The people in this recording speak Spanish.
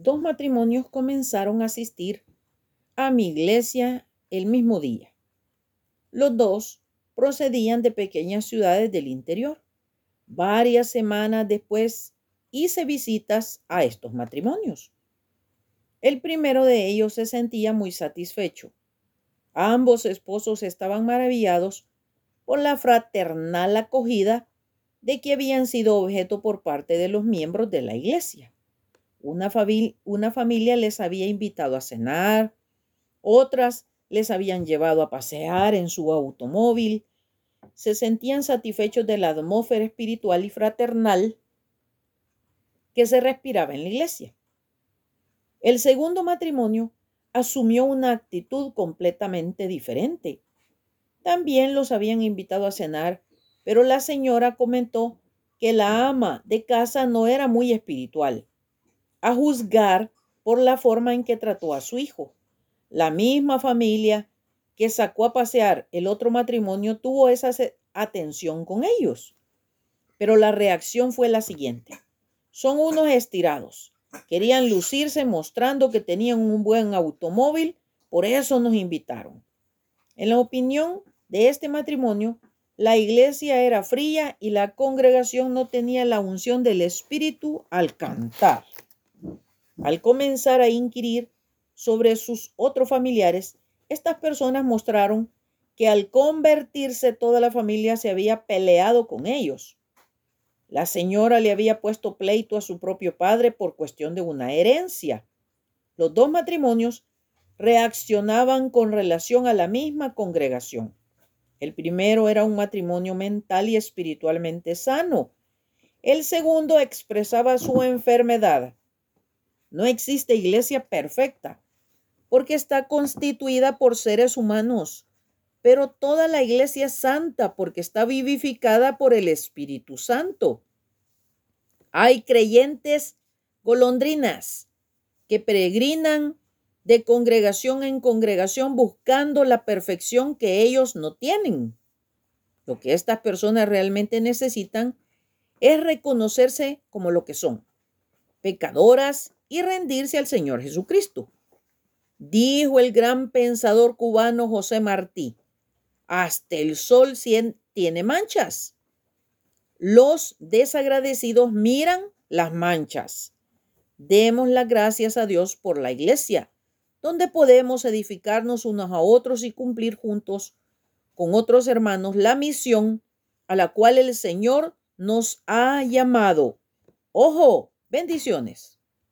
dos matrimonios comenzaron a asistir a mi iglesia el mismo día. Los dos procedían de pequeñas ciudades del interior. Varias semanas después hice visitas a estos matrimonios. El primero de ellos se sentía muy satisfecho. Ambos esposos estaban maravillados por la fraternal acogida de que habían sido objeto por parte de los miembros de la iglesia. Una, una familia les había invitado a cenar, otras les habían llevado a pasear en su automóvil, se sentían satisfechos de la atmósfera espiritual y fraternal que se respiraba en la iglesia. El segundo matrimonio asumió una actitud completamente diferente. También los habían invitado a cenar, pero la señora comentó que la ama de casa no era muy espiritual, a juzgar por la forma en que trató a su hijo. La misma familia que sacó a pasear el otro matrimonio tuvo esa atención con ellos. Pero la reacción fue la siguiente. Son unos estirados. Querían lucirse mostrando que tenían un buen automóvil, por eso nos invitaron. En la opinión de este matrimonio, la iglesia era fría y la congregación no tenía la unción del Espíritu al cantar. Al comenzar a inquirir sobre sus otros familiares, estas personas mostraron que al convertirse toda la familia se había peleado con ellos. La señora le había puesto pleito a su propio padre por cuestión de una herencia. Los dos matrimonios reaccionaban con relación a la misma congregación. El primero era un matrimonio mental y espiritualmente sano. El segundo expresaba su enfermedad. No existe iglesia perfecta, porque está constituida por seres humanos, pero toda la iglesia es santa porque está vivificada por el Espíritu Santo. Hay creyentes golondrinas que peregrinan de congregación en congregación buscando la perfección que ellos no tienen. Lo que estas personas realmente necesitan es reconocerse como lo que son, pecadoras y rendirse al Señor Jesucristo. Dijo el gran pensador cubano José Martí, hasta el sol tiene manchas. Los desagradecidos miran las manchas. Demos las gracias a Dios por la iglesia, donde podemos edificarnos unos a otros y cumplir juntos con otros hermanos la misión a la cual el Señor nos ha llamado. Ojo, bendiciones.